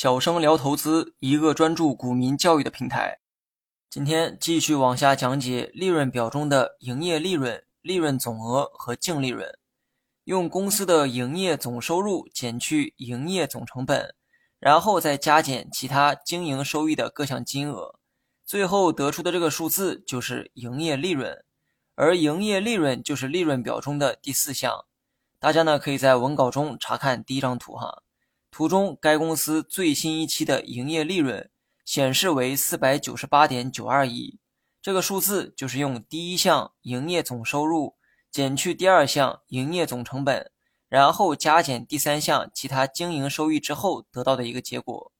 小生聊投资，一个专注股民教育的平台。今天继续往下讲解利润表中的营业利润、利润总额和净利润。用公司的营业总收入减去营业总成本，然后再加减其他经营收益的各项金额，最后得出的这个数字就是营业利润。而营业利润就是利润表中的第四项。大家呢可以在文稿中查看第一张图哈。图中，该公司最新一期的营业利润显示为四百九十八点九二亿。这个数字就是用第一项营业总收入减去第二项营业总成本，然后加减第三项其他经营收益之后得到的一个结果。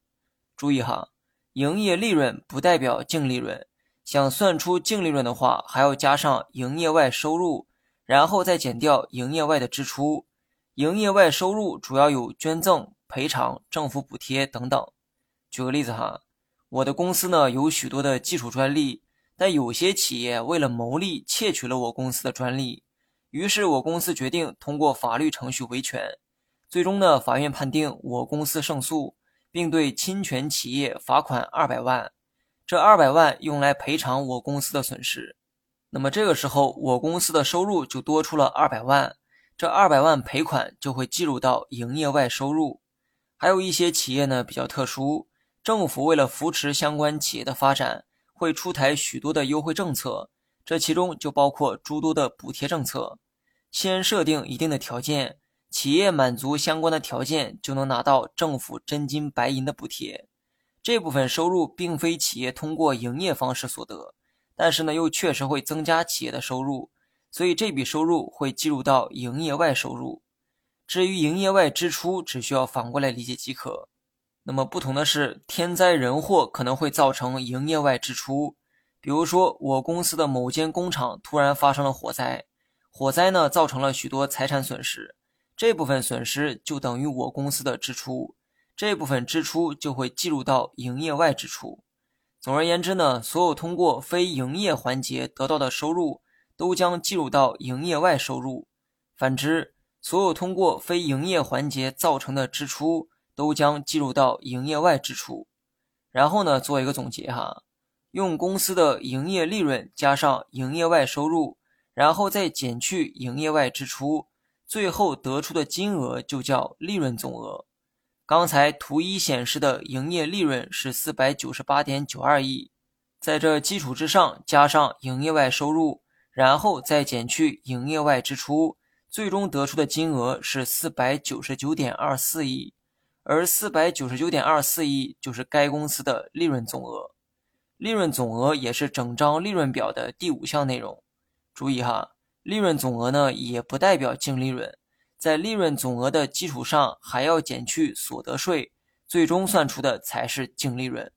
注意哈，营业利润不代表净利润。想算出净利润的话，还要加上营业外收入，然后再减掉营业外的支出。营业外收入主要有捐赠。赔偿、政府补贴等等。举个例子哈，我的公司呢有许多的技术专利，但有些企业为了牟利窃取了我公司的专利，于是我公司决定通过法律程序维权。最终呢，法院判定我公司胜诉，并对侵权企业罚款二百万。这二百万用来赔偿我公司的损失。那么这个时候，我公司的收入就多出了二百万，这二百万赔款就会计入到营业外收入。还有一些企业呢比较特殊，政府为了扶持相关企业的发展，会出台许多的优惠政策，这其中就包括诸多的补贴政策。先设定一定的条件，企业满足相关的条件，就能拿到政府真金白银的补贴。这部分收入并非企业通过营业方式所得，但是呢又确实会增加企业的收入，所以这笔收入会计入到营业外收入。至于营业外支出，只需要反过来理解即可。那么不同的是，天灾人祸可能会造成营业外支出。比如说，我公司的某间工厂突然发生了火灾，火灾呢造成了许多财产损失，这部分损失就等于我公司的支出，这部分支出就会计入到营业外支出。总而言之呢，所有通过非营业环节得到的收入，都将计入到营业外收入。反之，所有通过非营业环节造成的支出都将计入到营业外支出。然后呢，做一个总结哈，用公司的营业利润加上营业外收入，然后再减去营业外支出，最后得出的金额就叫利润总额。刚才图一显示的营业利润是四百九十八点九二亿，在这基础之上加上营业外收入，然后再减去营业外支出。最终得出的金额是四百九十九点二四亿，而四百九十九点二四亿就是该公司的利润总额。利润总额也是整张利润表的第五项内容。注意哈，利润总额呢也不代表净利润，在利润总额的基础上还要减去所得税，最终算出的才是净利润。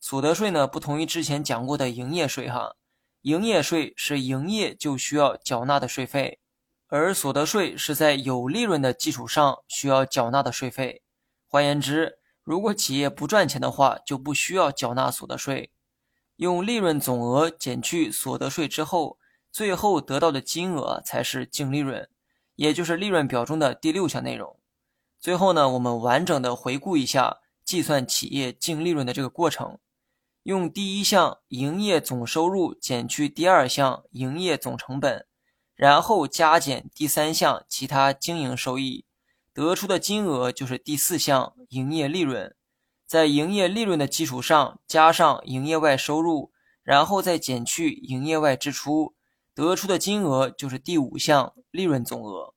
所得税呢不同于之前讲过的营业税哈，营业税是营业就需要缴纳的税费。而所得税是在有利润的基础上需要缴纳的税费。换言之，如果企业不赚钱的话，就不需要缴纳所得税。用利润总额减去所得税之后，最后得到的金额才是净利润，也就是利润表中的第六项内容。最后呢，我们完整的回顾一下计算企业净利润的这个过程：用第一项营业总收入减去第二项营业总成本。然后加减第三项其他经营收益，得出的金额就是第四项营业利润。在营业利润的基础上加上营业外收入，然后再减去营业外支出，得出的金额就是第五项利润总额。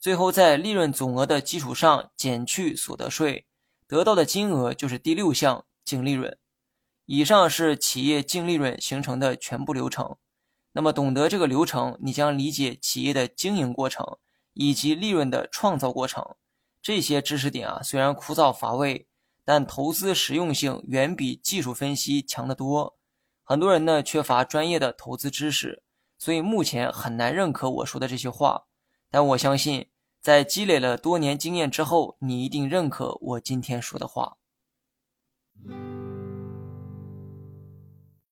最后在利润总额的基础上减去所得税，得到的金额就是第六项净利润。以上是企业净利润形成的全部流程。那么，懂得这个流程，你将理解企业的经营过程以及利润的创造过程。这些知识点啊，虽然枯燥乏味，但投资实用性远比技术分析强得多。很多人呢缺乏专业的投资知识，所以目前很难认可我说的这些话。但我相信，在积累了多年经验之后，你一定认可我今天说的话。